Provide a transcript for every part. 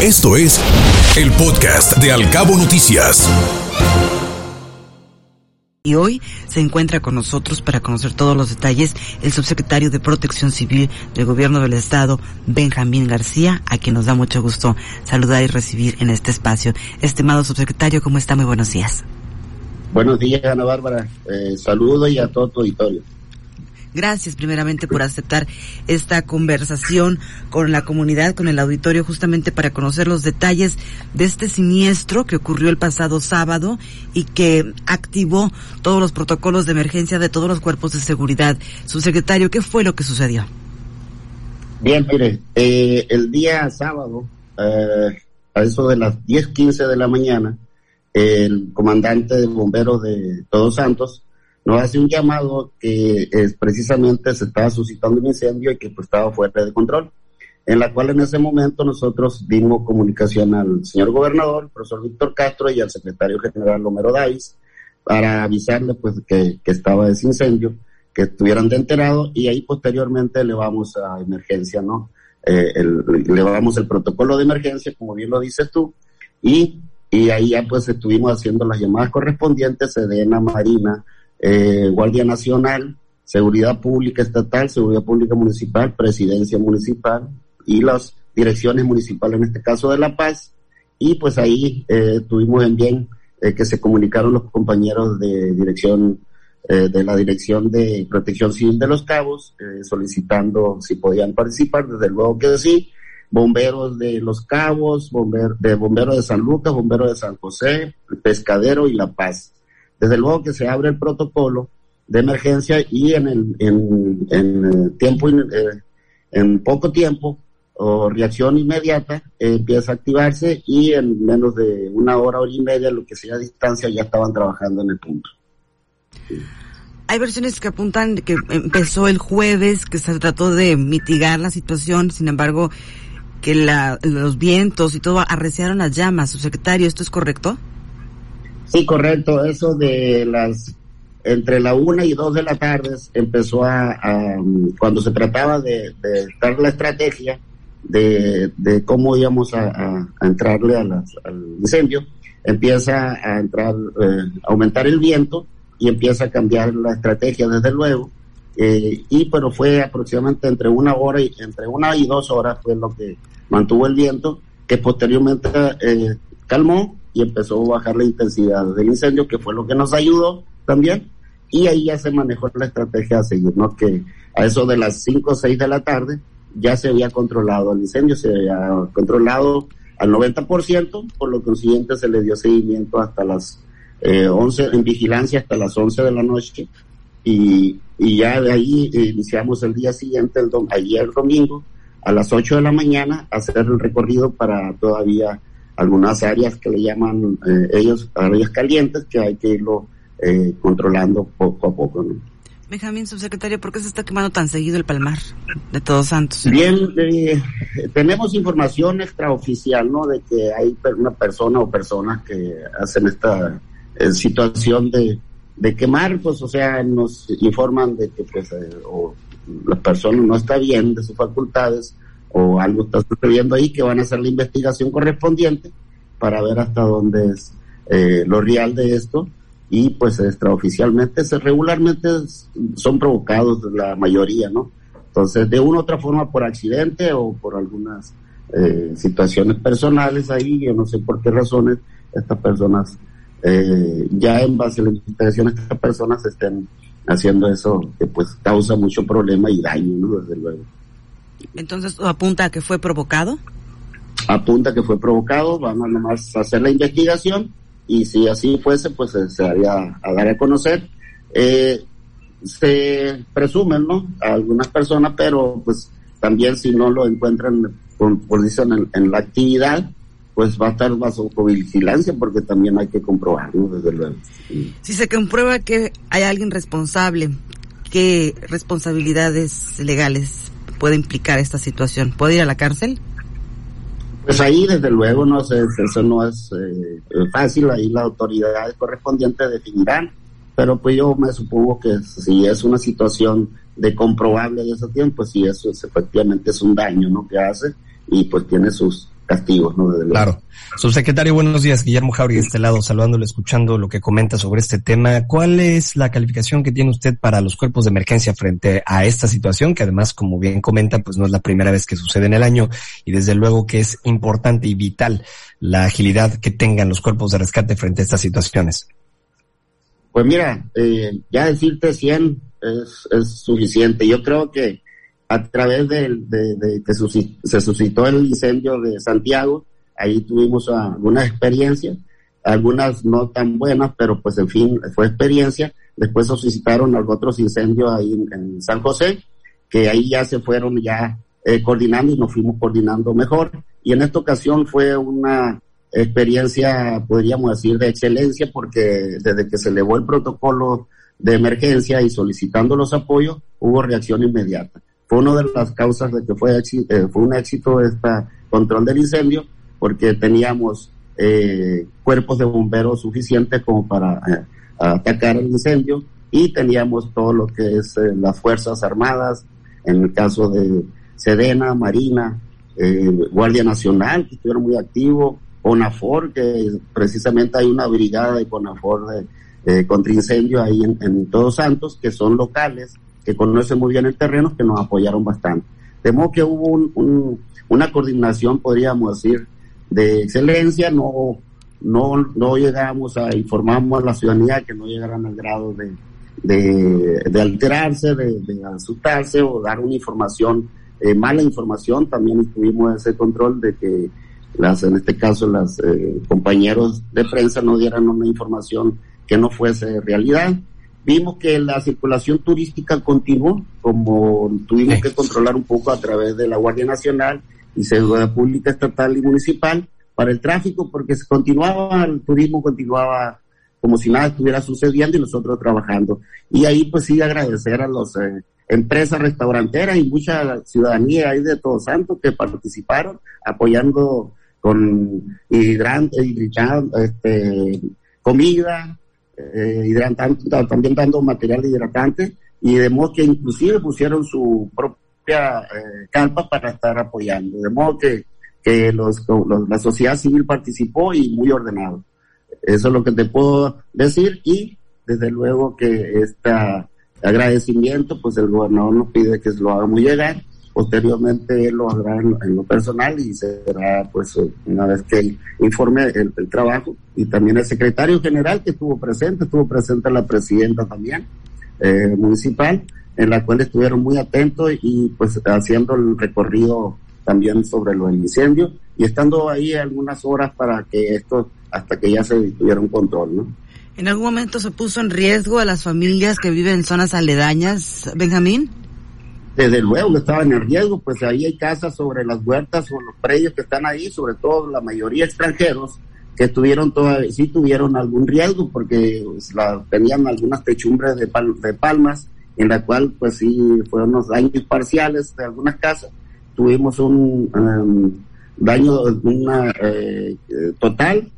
Esto es el podcast de Alcabo Noticias. Y hoy se encuentra con nosotros para conocer todos los detalles el subsecretario de Protección Civil del Gobierno del Estado, Benjamín García, a quien nos da mucho gusto saludar y recibir en este espacio. Estimado subsecretario, ¿cómo está? Muy buenos días. Buenos días, Ana Bárbara. Eh, saludo y a todo tu auditorio. Gracias primeramente por aceptar esta conversación con la comunidad, con el auditorio, justamente para conocer los detalles de este siniestro que ocurrió el pasado sábado y que activó todos los protocolos de emergencia de todos los cuerpos de seguridad. Subsecretario, ¿qué fue lo que sucedió? Bien, mire, eh, el día sábado, eh, a eso de las 10:15 de la mañana, el comandante de bomberos de Todos Santos nos hace un llamado que es precisamente se estaba suscitando un incendio y que pues, estaba fuera de control, en la cual en ese momento nosotros dimos comunicación al señor gobernador, el profesor Víctor Castro y al secretario general Romero Dais para avisarle pues que, estaba ese incendio, que estuvieran de enterado y ahí posteriormente le vamos a emergencia, ¿no? Eh, vamos el protocolo de emergencia, como bien lo dices tú, y, y ahí ya pues estuvimos haciendo las llamadas correspondientes, Sedena, Marina, eh, Guardia Nacional, Seguridad Pública Estatal, Seguridad Pública Municipal, Presidencia Municipal y las direcciones municipales, en este caso de La Paz. Y pues ahí eh, tuvimos en bien eh, que se comunicaron los compañeros de dirección de la Dirección de Protección Civil de los Cabos, solicitando si podían participar, desde luego que sí, bomberos de Los Cabos, bomber, de bomberos de San Lucas, bomberos de San José, Pescadero y La Paz. Desde luego que se abre el protocolo de emergencia y en el en, tiempo eh, en poco tiempo o reacción inmediata empieza a activarse y en menos de una hora hora y media lo que sea distancia ya estaban trabajando en el punto. Hay versiones que apuntan que empezó el jueves, que se trató de mitigar la situación, sin embargo, que la, los vientos y todo arreciaron las llamas. Su secretario, ¿esto es correcto? Sí, correcto. Eso de las entre la una y dos de la tarde empezó a, cuando se trataba de, de dar la estrategia de, de cómo íbamos a, entrarle al incendio, empieza a entrar, eh, aumentar el viento y empieza a cambiar la estrategia desde luego. Eh, y pero fue aproximadamente entre una hora y entre una y dos horas fue lo que mantuvo el viento, que posteriormente eh, calmó y empezó a bajar la intensidad del incendio, que fue lo que nos ayudó también. Y ahí ya se manejó la estrategia a seguir, ¿no? Que a eso de las 5 o 6 de la tarde ya se había controlado el incendio, se había controlado al 90%, por lo consiguiente se le dio seguimiento hasta las eh, 11, en vigilancia hasta las 11 de la noche. Y, y ya de ahí iniciamos el día siguiente, el ayer domingo, a las 8 de la mañana, hacer el recorrido para todavía algunas áreas que le llaman eh, ellos áreas calientes que hay que irlo eh, controlando poco a poco. ¿no? Benjamín, subsecretario, ¿por qué se está quemando tan seguido el palmar de Todos Santos? Bien, eh, tenemos información extraoficial, ¿no? De que hay una persona o personas que hacen esta situación de, de quemar, pues, o sea, nos informan de que, pues, o la persona no está bien de sus facultades, o algo está sucediendo ahí que van a hacer la investigación correspondiente para ver hasta dónde es eh, lo real de esto. Y pues extraoficialmente se regularmente son provocados la mayoría no entonces de una u otra forma por accidente o por algunas eh, situaciones personales ahí yo no sé por qué razones estas personas eh, ya en base a la investigación estas personas estén haciendo eso que pues causa mucho problema y daño no desde luego entonces, ¿apunta a que fue provocado? Apunta que fue provocado, nomás a hacer la investigación y si así fuese, pues se haría a dar a conocer. Eh, se presumen, ¿no? A algunas personas, pero pues también si no lo encuentran, por, por dicen, en, la actividad, pues va a estar bajo vigilancia porque también hay que comprobarlo, desde luego. Si se comprueba que hay alguien responsable, ¿qué responsabilidades legales puede implicar esta situación? ¿Puede ir a la cárcel? Pues ahí, desde luego, no sé, eso no es eh, fácil, ahí las autoridades correspondientes definirán, pero pues yo me supongo que si es una situación de comprobable de ese tiempo, si eso es, efectivamente es un daño, ¿no? Que hace y pues tiene sus castigos, ¿no? claro. Subsecretario, buenos días. Guillermo Jauri de este lado, saludándole, escuchando lo que comenta sobre este tema. ¿Cuál es la calificación que tiene usted para los cuerpos de emergencia frente a esta situación? Que además, como bien comenta, pues no es la primera vez que sucede en el año y desde luego que es importante y vital la agilidad que tengan los cuerpos de rescate frente a estas situaciones. Pues mira, eh, ya decirte 100 es, es suficiente. Yo creo que a través de, que se suscitó el incendio de Santiago, ahí tuvimos algunas experiencias, algunas no tan buenas, pero pues en fin, fue experiencia. Después suscitaron otros incendios ahí en, San José, que ahí ya se fueron ya eh, coordinando y nos fuimos coordinando mejor. Y en esta ocasión fue una experiencia, podríamos decir, de excelencia, porque desde que se elevó el protocolo de emergencia y solicitando los apoyos, hubo reacción inmediata fue una de las causas de que fue, eh, fue un éxito este control del incendio, porque teníamos eh, cuerpos de bomberos suficientes como para eh, atacar el incendio y teníamos todo lo que es las Fuerzas Armadas, en el caso de Sedena, Marina, Guardia Nacional, que estuvieron muy activos, CONAFOR, que precisamente hay una brigada de CONAFOR de, contra incendio ahí en Todos Santos, que son locales, que conocen muy bien el terreno, que nos apoyaron bastante. De modo que hubo una coordinación, podríamos decir, de excelencia, no, no, no llegamos a informamos a la ciudadanía que no llegaran al grado de, de, alterarse, de, asustarse o dar una información, eh, mala información. También tuvimos ese control de que las, en este caso, los eh, compañeros de prensa no dieran una información que no fuese realidad. Vimos que la circulación turística continuó, como tuvimos que controlar un poco a través de la Guardia Nacional y Seguridad Pública Estatal y Municipal para el tráfico, porque se continuaba, el turismo continuaba como si nada estuviera sucediendo y nosotros trabajando. Y ahí pues sí agradecer a las eh, empresas restauranteras y mucha ciudadanía ahí de Todos Santos que participaron apoyando con hidrantes, este, comida, eh, hidratante, también dando material hidratante y de modo que inclusive pusieron su propia eh, carpa para estar apoyando, de modo que, que los, la sociedad civil participó y muy ordenado. Eso es lo que te puedo decir y desde luego que este agradecimiento, pues el gobernador nos pide que se lo hagamos llegar Posteriormente él lo hará en, lo personal y será, pues, una vez que informe el, trabajo. Y también el secretario general que estuvo presente, estuvo presente la presidenta también eh, municipal, en la cual estuvieron muy atentos y pues haciendo el recorrido también sobre los incendios y estando ahí algunas horas para que esto, hasta que ya se tuviera un control, ¿no? ¿En algún momento se puso en riesgo a las familias que viven en zonas aledañas, Benjamín? Desde luego que estaban en riesgo, pues ahí hay casas sobre las huertas o los predios que están ahí, sobre todo la mayoría extranjeros, que tuvieron todavía, sí tuvieron algún riesgo porque pues, tenían algunas techumbres de, de palmas, en la cual pues sí fueron unos daños parciales de algunas casas. Tuvimos un um, daño una, eh, total,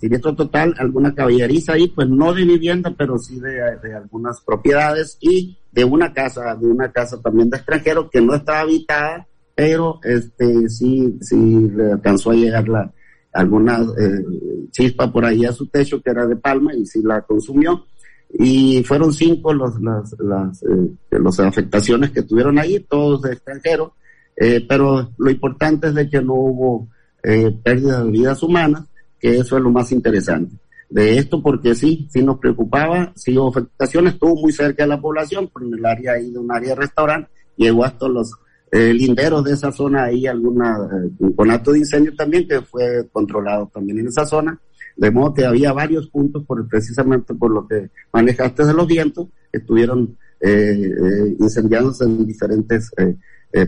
siniestro total, alguna caballeriza ahí, pues no de vivienda, pero sí de, algunas propiedades y de una casa, de una casa también de extranjeros que no estaba habitada, pero este sí, sí le alcanzó a llegar la, alguna eh, chispa por ahí a su techo que era de palma y sí la consumió. Y fueron cinco los, las, las, eh, afectaciones que tuvieron ahí, todos de extranjeros, eh, pero lo importante es de que no hubo eh, pérdida de vidas humanas, que eso es lo más interesante de esto porque sí, sí nos preocupaba, sí hubo afectaciones, estuvo muy cerca de la población, por el área ahí de un área de restaurante, llegó hasta los eh, linderos de esa zona, ahí alguna, eh, un conato de incendio también que fue controlado también en esa zona, de modo que había varios puntos, por, precisamente por lo que manejaste de los vientos, estuvieron eh, eh incendiándose en diferentes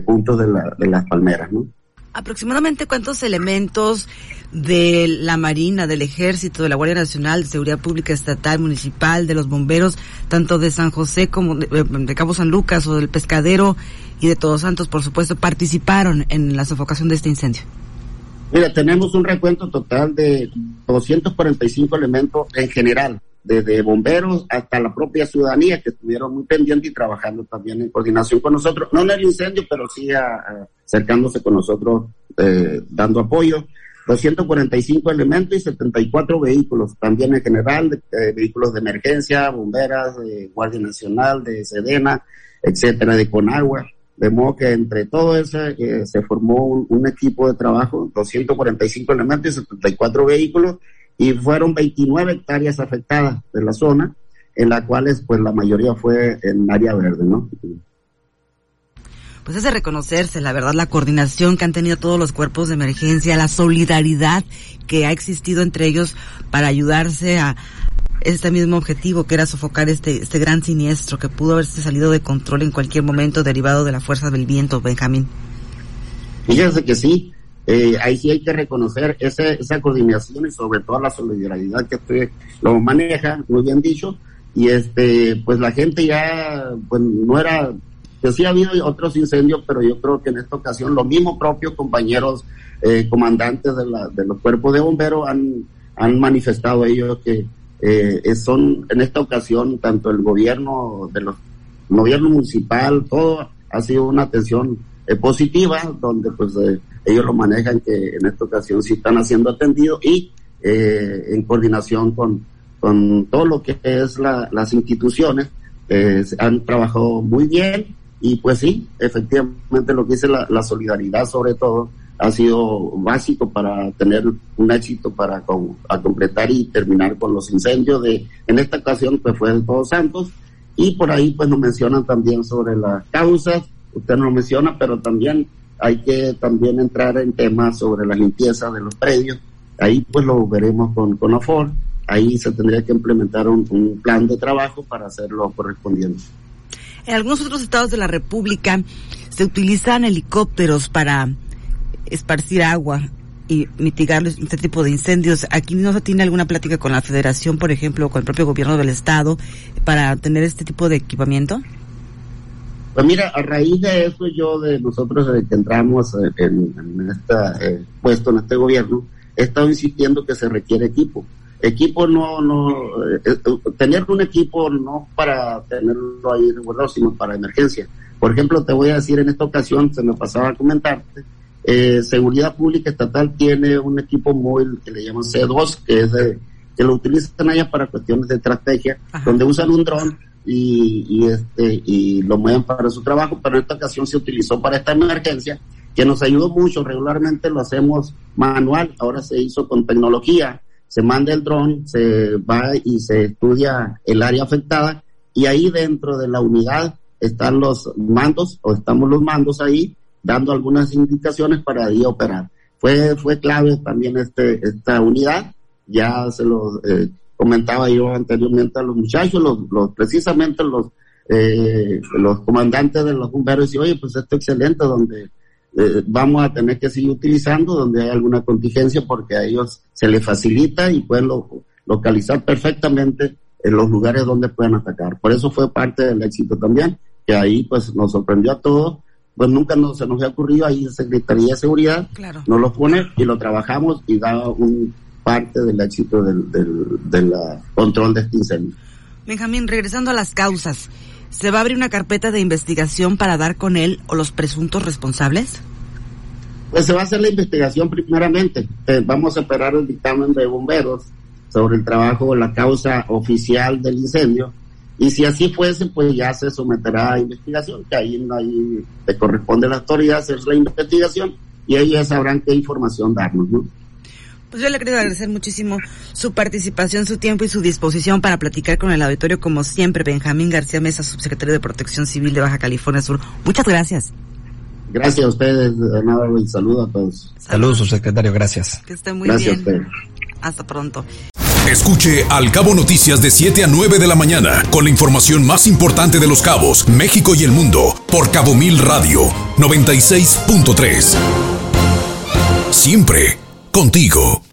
puntos de, la, de las palmeras, ¿no? Aproximadamente cuántos elementos de la Marina, del Ejército, de la Guardia Nacional, de Seguridad Pública Estatal, Municipal, de los bomberos, tanto de San José como de, eh, Cabo San Lucas o del Pescadero y de Todos Santos, por supuesto, participaron en la sofocación de este incendio? Mira, tenemos un recuento total de 245 elementos en general, desde bomberos hasta la propia ciudadanía que estuvieron muy pendientes y trabajando también en coordinación con nosotros, no en el incendio, pero sí acercándose con nosotros, eh, dando apoyo. 245 elementos y 74 vehículos, también en general, de, vehículos de emergencia, bomberas, de Guardia Nacional, de Sedena, etcétera, de Conagua. De modo que entre todo eso eh, se formó un, un, equipo de trabajo, 245 elementos y 74 vehículos, y fueron 29 hectáreas afectadas de la zona, en las cuales pues la mayoría fue en área verde, ¿no? Pues es de reconocerse, la verdad, la coordinación que han tenido todos los cuerpos de emergencia, la solidaridad que ha existido entre ellos para ayudarse a este mismo objetivo que era sofocar este, este gran siniestro que pudo haberse salido de control en cualquier momento derivado de la fuerza del viento, Benjamín. Fíjense que sí, eh, ahí sí hay que reconocer ese, esa coordinación y sobre todo la solidaridad que usted lo maneja, muy bien dicho, y este, pues la gente ya, pues no era, que sí ha habido otros incendios, pero yo creo que en esta ocasión los mismos propios compañeros eh, comandantes de, la, de los cuerpos de bomberos han, han manifestado ellos que eh, son en esta ocasión tanto el gobierno de los gobierno municipal, todo ha sido una atención eh, positiva, donde pues eh, ellos lo manejan que en esta ocasión sí están haciendo atendido y eh, en coordinación con, con todo lo que es la, las instituciones, han trabajado muy bien y pues sí, efectivamente lo que dice la, la solidaridad sobre todo ha sido básico para tener un éxito para a completar y terminar con los incendios de, en esta ocasión pues fue de Todos Santos. Y por ahí pues nos mencionan también sobre las causas usted no lo menciona, pero también hay que también entrar en temas sobre la limpieza de los predios. Ahí pues lo veremos con, con AFOR. Ahí se tendría que implementar un, plan de trabajo para hacerlo correspondiente. En algunos otros estados de la República se utilizan helicópteros para esparcir agua y mitigar este tipo de incendios. Aquí no se tiene alguna plática con la Federación, por ejemplo, o con el propio gobierno del estado para tener este tipo de equipamiento. Pues mira, a raíz de eso yo, de nosotros que entramos en, en este eh, puesto, en este gobierno, he estado insistiendo que se requiere equipo. Equipo no, no, eh, eh, tener un equipo no para tenerlo ahí guardado, sino para emergencia. Por ejemplo, te voy a decir en esta ocasión, se me pasaba a comentarte, eh, Seguridad Pública Estatal tiene un equipo móvil que le llaman C2, que es de, que lo utilizan allá para cuestiones de estrategia, donde usan un dron y, y, este, y lo mueven para su trabajo, pero en esta ocasión se utilizó para esta emergencia, que nos ayudó mucho. Regularmente lo hacemos manual, ahora se hizo con tecnología. Se manda el dron, se va y se estudia el área afectada y ahí dentro de la unidad están los mandos o estamos los mandos ahí dando algunas indicaciones para ahí operar. Fue, fue clave también este, esta unidad, ya se lo eh, comentaba yo anteriormente a los muchachos, los, precisamente los, eh, los comandantes de los bomberos, y oye, pues esto es excelente, donde eh, vamos a tener que seguir utilizando, donde hay alguna contingencia, porque a ellos se les facilita y pueden localizar perfectamente en los lugares donde pueden atacar. Por eso fue parte del éxito también, que ahí pues nos sorprendió a todos, pues nunca nos, se nos había ocurrido ahí Secretaría de Seguridad, nos lo pone y lo trabajamos y da un parte del éxito del, del, control de este incendio. Benjamín, regresando a las causas, ¿se va a abrir una carpeta de investigación para dar con él o los presuntos responsables? Pues se va a hacer la investigación primeramente. Eh, vamos a esperar el dictamen de bomberos sobre el trabajo o la causa oficial del incendio. Y si así fuese, pues ya se someterá a investigación, que ahí, ahí le corresponde a la autoridad hacer la investigación y ellos ya sabrán qué información darnos, ¿no? Pues yo le quería agradecer muchísimo su participación, su tiempo y su disposición para platicar con el auditorio, como siempre, Benjamín García Mesa, subsecretario de Protección Civil de Baja California Sur. Muchas gracias. Gracias a ustedes, nada, y saludo a todos. Saludos, subsecretario, gracias. Que esté muy bien. Gracias Hasta pronto. Escuche Al Cabo Noticias de 7 a 9 de la mañana con la información más importante de los cabos, México y el mundo por Cabo Mil Radio 96.3. Siempre contigo.